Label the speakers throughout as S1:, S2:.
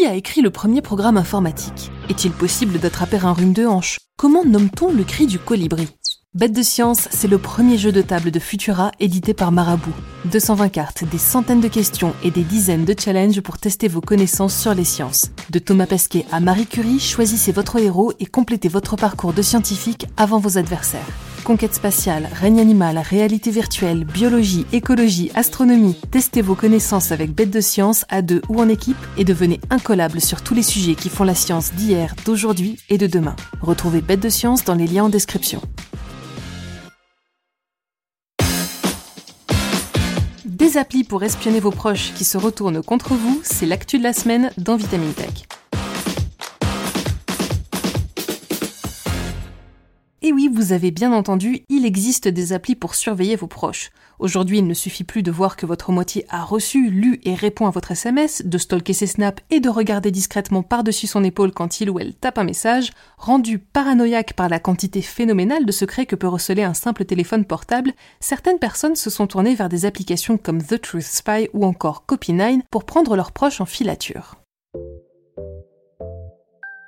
S1: Qui a écrit le premier programme informatique? Est-il possible d'attraper un rhume de hanche? Comment nomme-t-on le cri du colibri? Bête de science, c'est le premier jeu de table de Futura édité par Marabout. 220 cartes, des centaines de questions et des dizaines de challenges pour tester vos connaissances sur les sciences. De Thomas Pesquet à Marie Curie, choisissez votre héros et complétez votre parcours de scientifique avant vos adversaires. Conquête spatiale, règne animal, réalité virtuelle, biologie, écologie, astronomie. Testez vos connaissances avec Bête de Science à deux ou en équipe et devenez incollable sur tous les sujets qui font la science d'hier, d'aujourd'hui et de demain. Retrouvez Bête de Science dans les liens en description. Des applis pour espionner vos proches qui se retournent contre vous, c'est l'actu de la semaine dans Vitamine Tech. Et oui, vous avez bien entendu, il existe des applis pour surveiller vos proches. Aujourd'hui, il ne suffit plus de voir que votre moitié a reçu, lu et répond à votre SMS, de stalker ses snaps et de regarder discrètement par-dessus son épaule quand il ou elle tape un message, rendu paranoïaque par la quantité phénoménale de secrets que peut receler un simple téléphone portable, certaines personnes se sont tournées vers des applications comme The Truth Spy ou encore Copy9 pour prendre leurs proches en filature.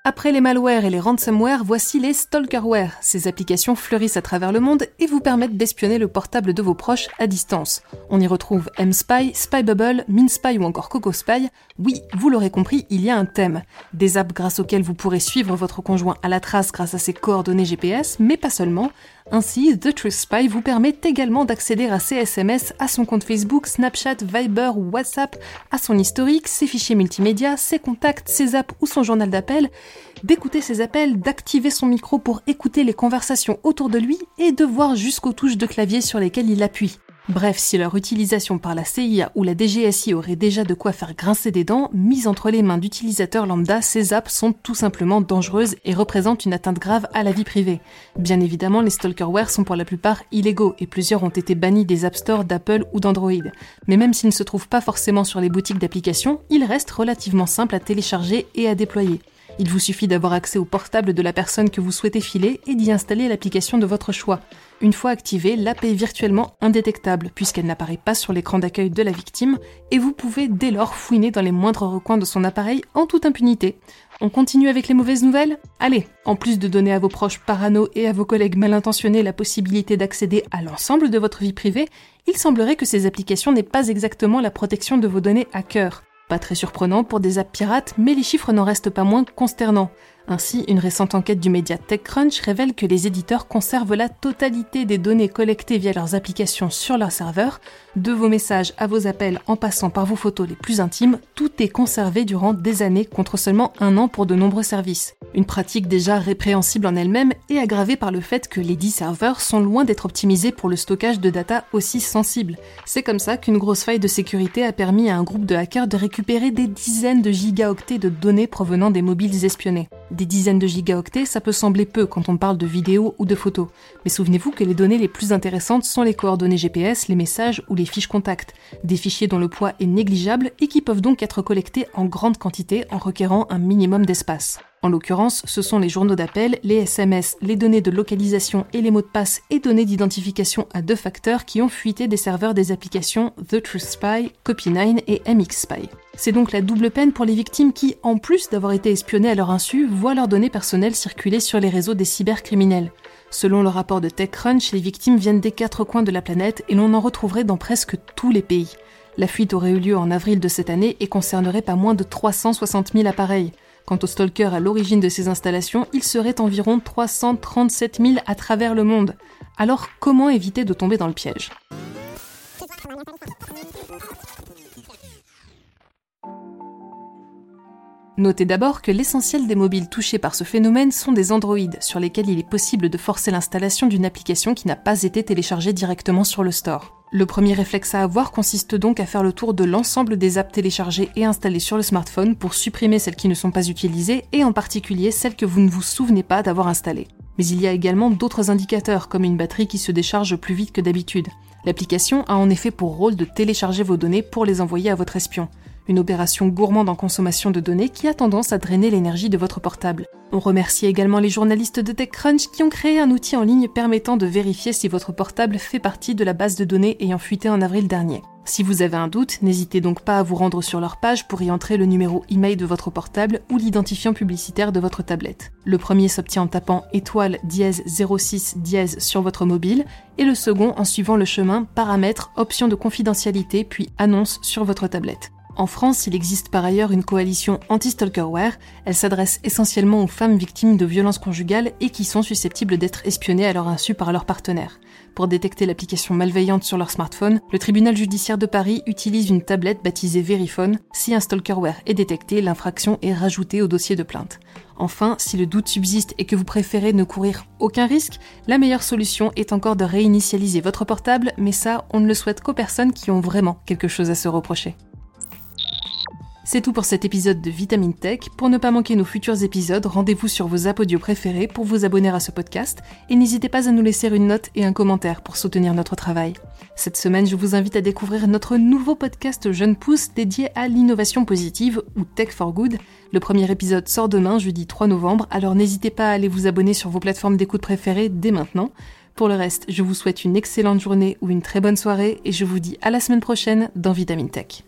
S1: Après les malwares et les ransomware, voici les stalkerware. Ces applications fleurissent à travers le monde et vous permettent d'espionner le portable de vos proches à distance. On y retrouve MSpy, SpyBubble, MinSpy ou encore CocoSpy. Oui, vous l'aurez compris, il y a un thème. Des apps grâce auxquelles vous pourrez suivre votre conjoint à la trace grâce à ses coordonnées GPS, mais pas seulement. Ainsi, The Truth Spy vous permet également d'accéder à ses SMS, à son compte Facebook, Snapchat, Viber ou WhatsApp, à son historique, ses fichiers multimédia, ses contacts, ses apps ou son journal d'appel, d'écouter ses appels, d'activer son micro pour écouter les conversations autour de lui et de voir jusqu'aux touches de clavier sur lesquelles il appuie. Bref, si leur utilisation par la CIA ou la DGSI aurait déjà de quoi faire grincer des dents, mise entre les mains d'utilisateurs lambda, ces apps sont tout simplement dangereuses et représentent une atteinte grave à la vie privée. Bien évidemment, les stalkerware sont pour la plupart illégaux et plusieurs ont été bannis des App Store d'Apple ou d'Android. Mais même s'ils ne se trouvent pas forcément sur les boutiques d'applications, ils restent relativement simples à télécharger et à déployer. Il vous suffit d'avoir accès au portable de la personne que vous souhaitez filer et d'y installer l'application de votre choix. Une fois activée, l'app est virtuellement indétectable puisqu'elle n'apparaît pas sur l'écran d'accueil de la victime et vous pouvez dès lors fouiner dans les moindres recoins de son appareil en toute impunité. On continue avec les mauvaises nouvelles? Allez, en plus de donner à vos proches parano et à vos collègues mal intentionnés la possibilité d'accéder à l'ensemble de votre vie privée, il semblerait que ces applications n'aient pas exactement la protection de vos données à cœur. Pas très surprenant pour des apps pirates, mais les chiffres n'en restent pas moins consternants. Ainsi, une récente enquête du média TechCrunch révèle que les éditeurs conservent la totalité des données collectées via leurs applications sur leur serveur, de vos messages à vos appels en passant par vos photos les plus intimes, tout est conservé durant des années contre seulement un an pour de nombreux services. Une pratique déjà répréhensible en elle-même et aggravée par le fait que les dix serveurs sont loin d'être optimisés pour le stockage de data aussi sensible. C'est comme ça qu'une grosse faille de sécurité a permis à un groupe de hackers de récupérer des dizaines de gigaoctets de données provenant des mobiles espionnés. Des dizaines de gigaoctets, ça peut sembler peu quand on parle de vidéos ou de photos. Mais souvenez-vous que les données les plus intéressantes sont les coordonnées GPS, les messages ou les fiches contacts. Des fichiers dont le poids est négligeable et qui peuvent donc être collectés en grande quantité en requérant un minimum d'espace. En l'occurrence, ce sont les journaux d'appel, les SMS, les données de localisation et les mots de passe et données d'identification à deux facteurs qui ont fuité des serveurs des applications The Truth Spy, Copy9 et MXSpy. C'est donc la double peine pour les victimes qui, en plus d'avoir été espionnées à leur insu, voient leurs données personnelles circuler sur les réseaux des cybercriminels. Selon le rapport de TechCrunch, les victimes viennent des quatre coins de la planète et l'on en retrouverait dans presque tous les pays. La fuite aurait eu lieu en avril de cette année et concernerait pas moins de 360 000 appareils. Quant aux stalkers à l'origine de ces installations, ils seraient environ 337 000 à travers le monde. Alors comment éviter de tomber dans le piège? Notez d'abord que l'essentiel des mobiles touchés par ce phénomène sont des Android, sur lesquels il est possible de forcer l'installation d'une application qui n'a pas été téléchargée directement sur le store. Le premier réflexe à avoir consiste donc à faire le tour de l'ensemble des apps téléchargées et installées sur le smartphone pour supprimer celles qui ne sont pas utilisées et en particulier celles que vous ne vous souvenez pas d'avoir installées. Mais il y a également d'autres indicateurs comme une batterie qui se décharge plus vite que d'habitude. L'application a en effet pour rôle de télécharger vos données pour les envoyer à votre espion. Une opération gourmande en consommation de données qui a tendance à drainer l'énergie de votre portable. On remercie également les journalistes de TechCrunch qui ont créé un outil en ligne permettant de vérifier si votre portable fait partie de la base de données ayant fuité en avril dernier. Si vous avez un doute, n'hésitez donc pas à vous rendre sur leur page pour y entrer le numéro email de votre portable ou l'identifiant publicitaire de votre tablette. Le premier s'obtient en tapant étoile dièse 06 dièse sur votre mobile et le second en suivant le chemin paramètres, option de confidentialité puis annonce sur votre tablette. En France, il existe par ailleurs une coalition anti-stalkerware. Elle s'adresse essentiellement aux femmes victimes de violences conjugales et qui sont susceptibles d'être espionnées à leur insu par leurs partenaires. Pour détecter l'application malveillante sur leur smartphone, le tribunal judiciaire de Paris utilise une tablette baptisée Verifone. Si un stalkerware est détecté, l'infraction est rajoutée au dossier de plainte. Enfin, si le doute subsiste et que vous préférez ne courir aucun risque, la meilleure solution est encore de réinitialiser votre portable, mais ça, on ne le souhaite qu'aux personnes qui ont vraiment quelque chose à se reprocher. C'est tout pour cet épisode de Vitamine Tech. Pour ne pas manquer nos futurs épisodes, rendez-vous sur vos apodios préférés pour vous abonner à ce podcast et n'hésitez pas à nous laisser une note et un commentaire pour soutenir notre travail. Cette semaine, je vous invite à découvrir notre nouveau podcast Jeune Pousse dédié à l'innovation positive ou Tech for Good. Le premier épisode sort demain, jeudi 3 novembre, alors n'hésitez pas à aller vous abonner sur vos plateformes d'écoute préférées dès maintenant. Pour le reste, je vous souhaite une excellente journée ou une très bonne soirée et je vous dis à la semaine prochaine dans Vitamine Tech.